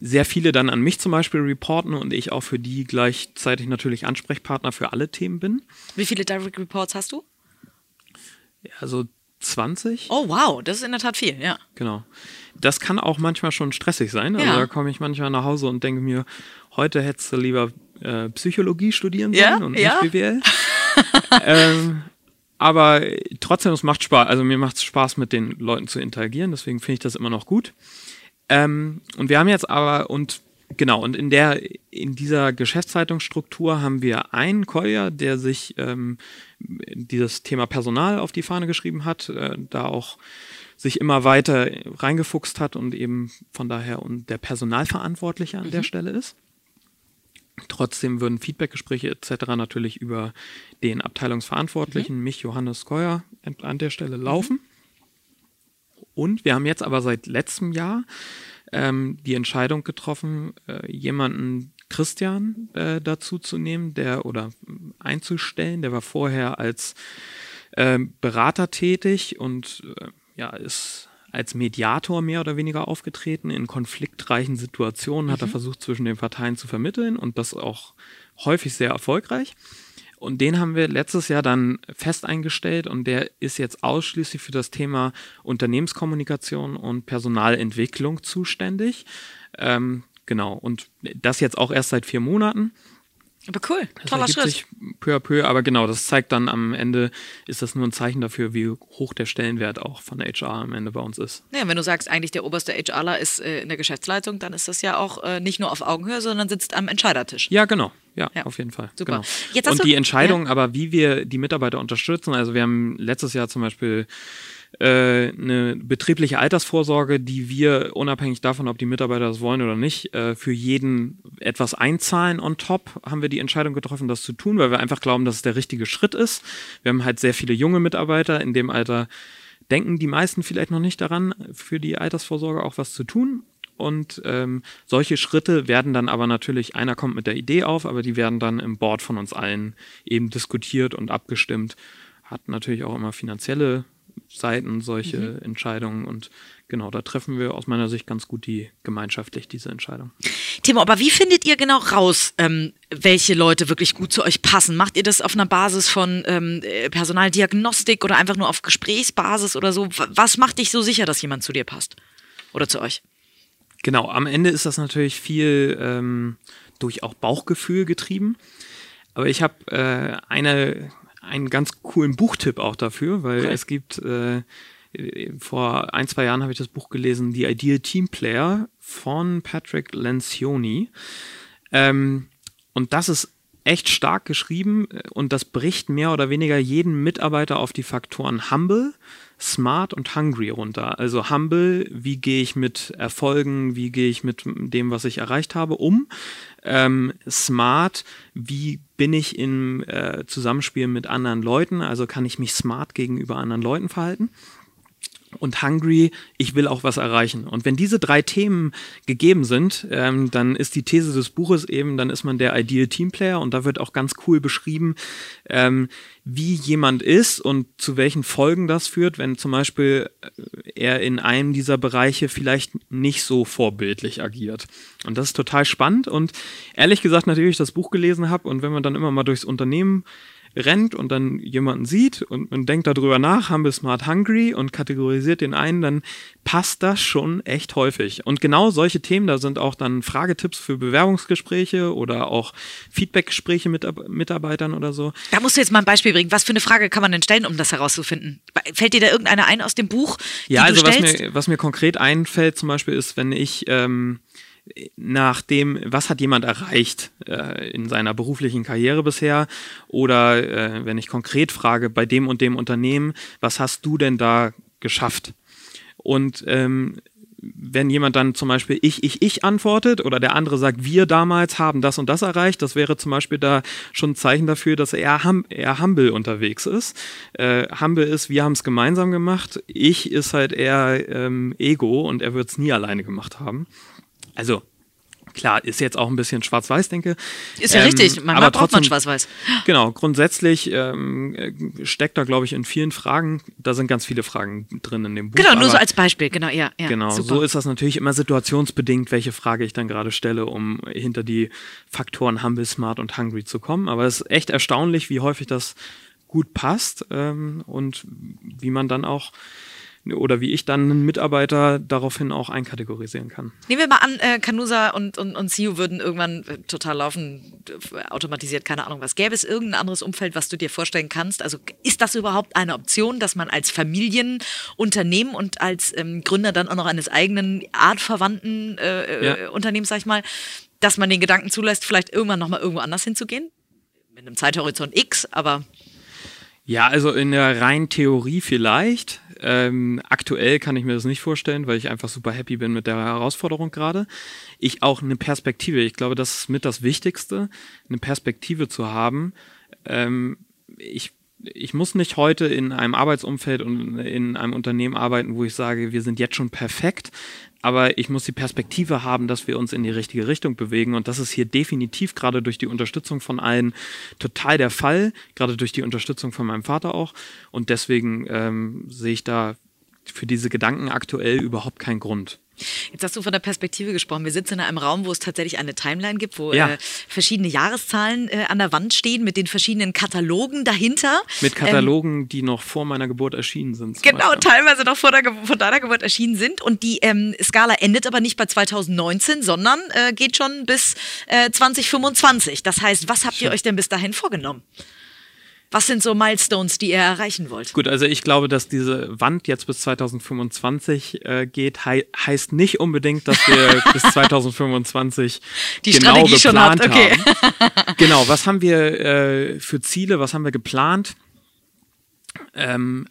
sehr viele dann an mich zum Beispiel reporten und ich auch für die gleichzeitig natürlich Ansprechpartner für alle Themen bin. Wie viele Direct Reports hast du? Also 20. Oh, wow, das ist in der Tat viel, ja. Genau. Das kann auch manchmal schon stressig sein. Also ja. da komme ich manchmal nach Hause und denke mir, heute hättest du lieber äh, Psychologie studieren sollen ja? und ja? nicht BWL. ähm, aber trotzdem, es macht Spaß. Also mir macht es Spaß, mit den Leuten zu interagieren. Deswegen finde ich das immer noch gut. Ähm, und wir haben jetzt aber, und Genau, und in der, in dieser Geschäftsleitungsstruktur haben wir einen Collier, der sich ähm, dieses Thema Personal auf die Fahne geschrieben hat, äh, da auch sich immer weiter reingefuchst hat und eben von daher und der Personalverantwortliche an mhm. der Stelle ist. Trotzdem würden Feedbackgespräche etc. natürlich über den Abteilungsverantwortlichen, mhm. mich, Johannes Keuer, an der Stelle laufen. Mhm. Und wir haben jetzt aber seit letztem Jahr ähm, die Entscheidung getroffen, äh, jemanden Christian äh, dazu zu nehmen, der oder einzustellen. Der war vorher als äh, Berater tätig und äh, ja, ist als Mediator mehr oder weniger aufgetreten. In konfliktreichen Situationen mhm. hat er mhm. versucht, zwischen den Parteien zu vermitteln und das auch häufig sehr erfolgreich. Und den haben wir letztes Jahr dann fest eingestellt und der ist jetzt ausschließlich für das Thema Unternehmenskommunikation und Personalentwicklung zuständig. Ähm, genau, und das jetzt auch erst seit vier Monaten. Aber cool, das toller Schritt. Sich peu à peu, aber genau, das zeigt dann am Ende, ist das nur ein Zeichen dafür, wie hoch der Stellenwert auch von HR am Ende bei uns ist. Ja, wenn du sagst, eigentlich der oberste HRler ist äh, in der Geschäftsleitung, dann ist das ja auch äh, nicht nur auf Augenhöhe, sondern sitzt am Entscheidertisch. Ja, genau. Ja, ja, auf jeden Fall. Super. Genau. Und die Entscheidung, ja. aber wie wir die Mitarbeiter unterstützen, also wir haben letztes Jahr zum Beispiel äh, eine betriebliche Altersvorsorge, die wir unabhängig davon, ob die Mitarbeiter das wollen oder nicht, äh, für jeden etwas einzahlen on top, haben wir die Entscheidung getroffen, das zu tun, weil wir einfach glauben, dass es der richtige Schritt ist. Wir haben halt sehr viele junge Mitarbeiter in dem Alter, denken die meisten vielleicht noch nicht daran, für die Altersvorsorge auch was zu tun. Und ähm, solche Schritte werden dann aber natürlich, einer kommt mit der Idee auf, aber die werden dann im Board von uns allen eben diskutiert und abgestimmt. Hat natürlich auch immer finanzielle Seiten solche mhm. Entscheidungen und genau, da treffen wir aus meiner Sicht ganz gut die gemeinschaftlich diese Entscheidung. Timo, aber wie findet ihr genau raus, ähm, welche Leute wirklich gut zu euch passen? Macht ihr das auf einer Basis von ähm, Personaldiagnostik oder einfach nur auf Gesprächsbasis oder so? Was macht dich so sicher, dass jemand zu dir passt oder zu euch? Genau, am Ende ist das natürlich viel ähm, durch auch Bauchgefühl getrieben. Aber ich habe äh, eine einen ganz coolen Buchtipp auch dafür, weil okay. es gibt äh, vor ein, zwei Jahren habe ich das Buch gelesen, The Ideal Team Player von Patrick Lencioni. Ähm, und das ist echt stark geschrieben und das bricht mehr oder weniger jeden Mitarbeiter auf die Faktoren Humble, Smart und Hungry runter. Also Humble, wie gehe ich mit Erfolgen, wie gehe ich mit dem, was ich erreicht habe, um? ähm, smart, wie bin ich im äh, Zusammenspiel mit anderen Leuten, also kann ich mich smart gegenüber anderen Leuten verhalten und hungry, ich will auch was erreichen. Und wenn diese drei Themen gegeben sind, ähm, dann ist die These des Buches eben, dann ist man der Ideal Teamplayer und da wird auch ganz cool beschrieben, ähm, wie jemand ist und zu welchen Folgen das führt, wenn zum Beispiel äh, er in einem dieser Bereiche vielleicht nicht so vorbildlich agiert. Und das ist total spannend und ehrlich gesagt, natürlich ich das Buch gelesen habe und wenn man dann immer mal durchs Unternehmen rennt und dann jemanden sieht und, und denkt darüber nach, haben wir Smart Hungry und kategorisiert den einen, dann passt das schon echt häufig. Und genau solche Themen, da sind auch dann Fragetipps für Bewerbungsgespräche oder auch Feedbackgespräche mit Mitarbeitern oder so. Da musst du jetzt mal ein Beispiel bringen. Was für eine Frage kann man denn stellen, um das herauszufinden? Fällt dir da irgendeine ein aus dem Buch? Ja, also was mir, was mir konkret einfällt zum Beispiel ist, wenn ich ähm, nach dem, was hat jemand erreicht äh, in seiner beruflichen Karriere bisher oder äh, wenn ich konkret frage, bei dem und dem Unternehmen, was hast du denn da geschafft? Und ähm, wenn jemand dann zum Beispiel ich, ich, ich antwortet oder der andere sagt, wir damals haben das und das erreicht, das wäre zum Beispiel da schon ein Zeichen dafür, dass er, hum, eher humble unterwegs ist. Äh, humble ist, wir haben es gemeinsam gemacht. Ich ist halt eher ähm, Ego und er wird es nie alleine gemacht haben. Also klar, ist jetzt auch ein bisschen schwarz-weiß, denke. Ist ja ähm, richtig, manchmal aber braucht man schwarz-weiß. Genau, grundsätzlich ähm, steckt da, glaube ich, in vielen Fragen, da sind ganz viele Fragen drin in dem Buch. Genau, nur so als Beispiel, genau, ja. ja genau, super. so ist das natürlich immer situationsbedingt, welche Frage ich dann gerade stelle, um hinter die Faktoren Humble, Smart und Hungry zu kommen. Aber es ist echt erstaunlich, wie häufig das gut passt ähm, und wie man dann auch oder wie ich dann einen Mitarbeiter daraufhin auch einkategorisieren kann. Nehmen wir mal an, äh, Canusa und, und, und CEO würden irgendwann äh, total laufen, automatisiert, keine Ahnung was. Gäbe es irgendein anderes Umfeld, was du dir vorstellen kannst? Also ist das überhaupt eine Option, dass man als Familienunternehmen und als ähm, Gründer dann auch noch eines eigenen artverwandten äh, ja. Äh, Unternehmens, sag ich mal, dass man den Gedanken zulässt, vielleicht irgendwann nochmal irgendwo anders hinzugehen? Mit einem Zeithorizont X, aber Ja, also in der reinen Theorie vielleicht. Ähm, aktuell kann ich mir das nicht vorstellen, weil ich einfach super happy bin mit der Herausforderung gerade. Ich auch eine Perspektive, ich glaube, das ist mit das Wichtigste, eine Perspektive zu haben. Ähm, ich ich muss nicht heute in einem Arbeitsumfeld und in einem Unternehmen arbeiten, wo ich sage, wir sind jetzt schon perfekt, aber ich muss die Perspektive haben, dass wir uns in die richtige Richtung bewegen. Und das ist hier definitiv gerade durch die Unterstützung von allen total der Fall, gerade durch die Unterstützung von meinem Vater auch. Und deswegen ähm, sehe ich da für diese Gedanken aktuell überhaupt keinen Grund. Jetzt hast du von der Perspektive gesprochen. Wir sitzen in einem Raum, wo es tatsächlich eine Timeline gibt, wo ja. äh, verschiedene Jahreszahlen äh, an der Wand stehen mit den verschiedenen Katalogen dahinter. Mit Katalogen, ähm, die noch vor meiner Geburt erschienen sind. Genau, Beispiel. teilweise noch vor, der, vor deiner Geburt erschienen sind. Und die ähm, Skala endet aber nicht bei 2019, sondern äh, geht schon bis 2025. Äh, das heißt, was habt ihr euch denn bis dahin vorgenommen? Was sind so Milestones, die ihr erreichen wollt? Gut, also ich glaube, dass diese Wand jetzt bis 2025 äh, geht, he heißt nicht unbedingt, dass wir bis 2025 die genau Strategie geplant schon. Okay. haben. genau, was haben wir äh, für Ziele, was haben wir geplant? Ähm,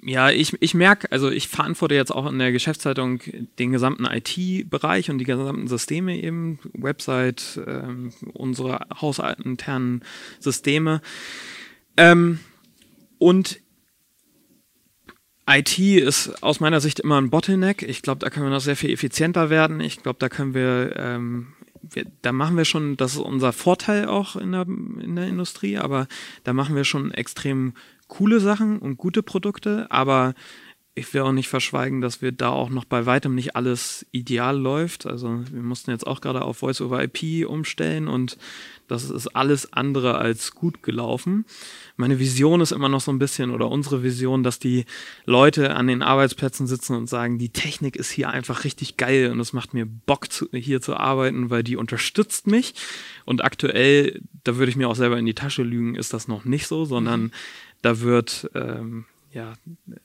ja, ich, ich merke, also ich verantworte jetzt auch in der Geschäftszeitung den gesamten IT-Bereich und die gesamten Systeme eben, Website, ähm, unsere hausinternen Systeme. Ähm, und IT ist aus meiner Sicht immer ein Bottleneck. Ich glaube, da können wir noch sehr viel effizienter werden. Ich glaube, da können wir, ähm, wir, da machen wir schon, das ist unser Vorteil auch in der, in der Industrie, aber da machen wir schon extrem coole Sachen und gute Produkte, aber ich will auch nicht verschweigen, dass wir da auch noch bei weitem nicht alles ideal läuft. Also wir mussten jetzt auch gerade auf Voice over IP umstellen und das ist alles andere als gut gelaufen. Meine Vision ist immer noch so ein bisschen oder unsere Vision, dass die Leute an den Arbeitsplätzen sitzen und sagen, die Technik ist hier einfach richtig geil und es macht mir Bock zu, hier zu arbeiten, weil die unterstützt mich. Und aktuell, da würde ich mir auch selber in die Tasche lügen, ist das noch nicht so, sondern mhm. da wird ähm, ja,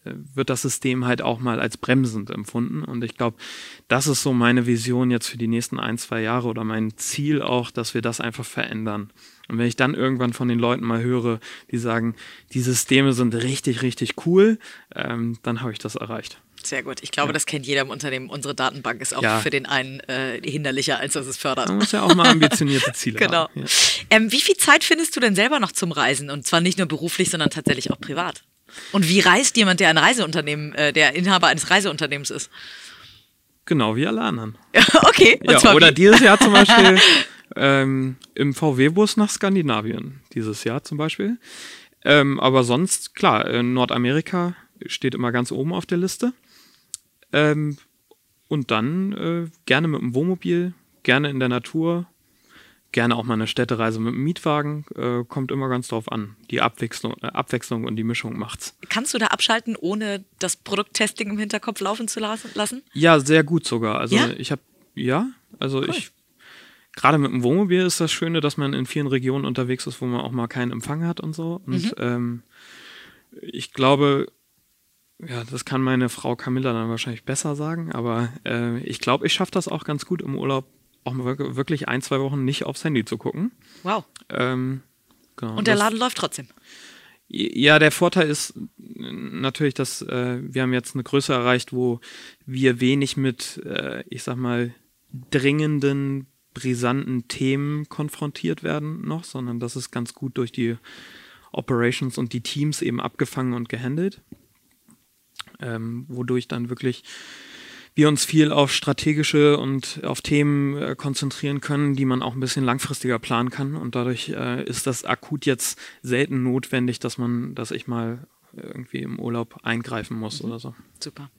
wird das System halt auch mal als bremsend empfunden. Und ich glaube, das ist so meine Vision jetzt für die nächsten ein, zwei Jahre oder mein Ziel auch, dass wir das einfach verändern. Und wenn ich dann irgendwann von den Leuten mal höre, die sagen, die Systeme sind richtig, richtig cool, ähm, dann habe ich das erreicht. Sehr gut. Ich glaube, ja. das kennt jeder im Unternehmen. Unsere Datenbank ist auch ja. für den einen äh, hinderlicher, als dass es fördert. Man muss ja auch mal ambitionierte Ziele genau. haben. Genau. Ja. Ähm, wie viel Zeit findest du denn selber noch zum Reisen? Und zwar nicht nur beruflich, sondern tatsächlich auch privat? Und wie reist jemand, der ein Reiseunternehmen, äh, der Inhaber eines Reiseunternehmens ist? Genau wie alle anderen. okay. Ja, oder wie? dieses Jahr zum Beispiel ähm, im VW-Bus nach Skandinavien. Dieses Jahr zum Beispiel. Ähm, aber sonst, klar, äh, Nordamerika steht immer ganz oben auf der Liste. Ähm, und dann äh, gerne mit dem Wohnmobil, gerne in der Natur, gerne auch mal eine Städtereise mit dem Mietwagen. Äh, kommt immer ganz drauf an. Die Abwechslung, äh, Abwechslung und die Mischung macht's. Kannst du da abschalten, ohne das Produkttesting im Hinterkopf laufen zu lassen? Ja, sehr gut sogar. Also ja? ich habe, ja, also cool. ich gerade mit dem Wohnmobil ist das Schöne, dass man in vielen Regionen unterwegs ist, wo man auch mal keinen Empfang hat und so. Und mhm. ähm, ich glaube, ja, das kann meine Frau Camilla dann wahrscheinlich besser sagen, aber äh, ich glaube, ich schaffe das auch ganz gut im Urlaub auch wirklich ein, zwei Wochen nicht aufs Handy zu gucken. Wow. Ähm, genau, Und der Laden läuft trotzdem. Ja, der Vorteil ist natürlich, dass äh, wir haben jetzt eine Größe erreicht, wo wir wenig mit, äh, ich sag mal, dringenden, brisanten Themen konfrontiert werden noch, sondern das ist ganz gut durch die Operations und die Teams eben abgefangen und gehandelt. Ähm, wodurch dann wirklich wir uns viel auf strategische und auf Themen äh, konzentrieren können, die man auch ein bisschen langfristiger planen kann. Und dadurch äh, ist das akut jetzt selten notwendig, dass man, dass ich mal irgendwie im Urlaub eingreifen muss mhm. oder so. Super.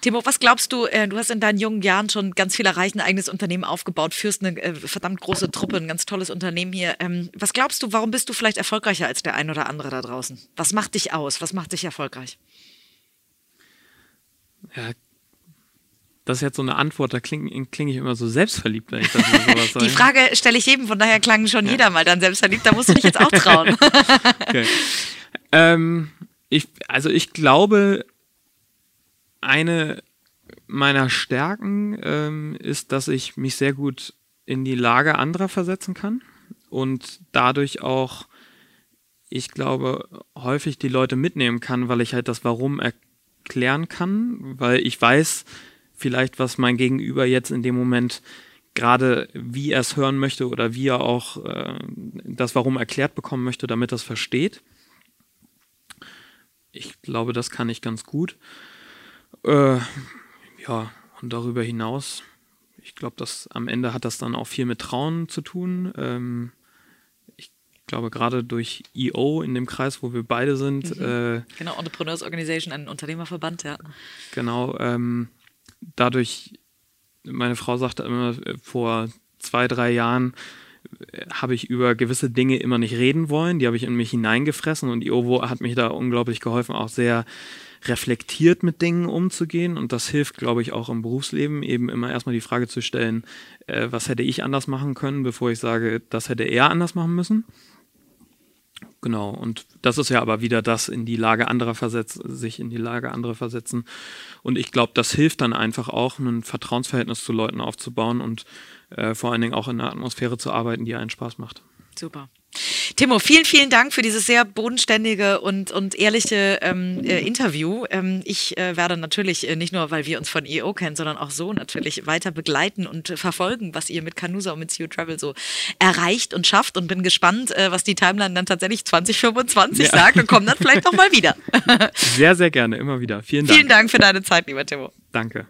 Timo, was glaubst du, äh, du hast in deinen jungen Jahren schon ganz viel erreicht, ein eigenes Unternehmen aufgebaut, führst eine äh, verdammt große Truppe, ein ganz tolles Unternehmen hier. Ähm, was glaubst du, warum bist du vielleicht erfolgreicher als der ein oder andere da draußen? Was macht dich aus? Was macht dich erfolgreich? Ja, das ist jetzt so eine Antwort, da klinge kling ich immer so selbstverliebt, wenn ich das sowas sage. Die Frage stelle ich jedem, von daher klang schon ja. jeder mal dann selbstverliebt, da musst du dich jetzt auch trauen. okay. ähm, ich, also ich glaube, eine meiner Stärken ähm, ist, dass ich mich sehr gut in die Lage anderer versetzen kann und dadurch auch ich glaube, häufig die Leute mitnehmen kann, weil ich halt das Warum erklären kann, weil ich weiß vielleicht, was mein Gegenüber jetzt in dem Moment gerade wie er es hören möchte oder wie er auch äh, das Warum erklärt bekommen möchte, damit er es versteht. Ich glaube, das kann ich ganz gut. Äh, ja, und darüber hinaus, ich glaube, dass am Ende hat das dann auch viel mit Trauen zu tun. Ähm, ich glaube, gerade durch EO in dem Kreis, wo wir beide sind. Mhm. Äh, genau, Entrepreneurs Organization, ein Unternehmerverband, ja. Genau, ähm, dadurch, meine Frau sagte immer vor zwei, drei Jahren, äh, habe ich über gewisse Dinge immer nicht reden wollen. Die habe ich in mich hineingefressen und Iovo hat mich da unglaublich geholfen, auch sehr reflektiert mit Dingen umzugehen. Und das hilft, glaube ich, auch im Berufsleben, eben immer erstmal die Frage zu stellen, äh, was hätte ich anders machen können, bevor ich sage, das hätte er anders machen müssen. Genau, und das ist ja aber wieder das in die Lage anderer versetzen, sich in die Lage anderer versetzen. Und ich glaube, das hilft dann einfach auch, ein Vertrauensverhältnis zu Leuten aufzubauen und äh, vor allen Dingen auch in einer Atmosphäre zu arbeiten, die einen Spaß macht. Super. Timo, vielen, vielen Dank für dieses sehr bodenständige und, und ehrliche ähm, äh, Interview. Ähm, ich äh, werde natürlich äh, nicht nur, weil wir uns von EO kennen, sondern auch so natürlich weiter begleiten und äh, verfolgen, was ihr mit Canusa und mit CU Travel so erreicht und schafft und bin gespannt, äh, was die Timeline dann tatsächlich 2025 ja. sagt und kommen dann vielleicht nochmal wieder. sehr, sehr gerne, immer wieder. Vielen Dank. Vielen Dank für deine Zeit, lieber Timo. Danke.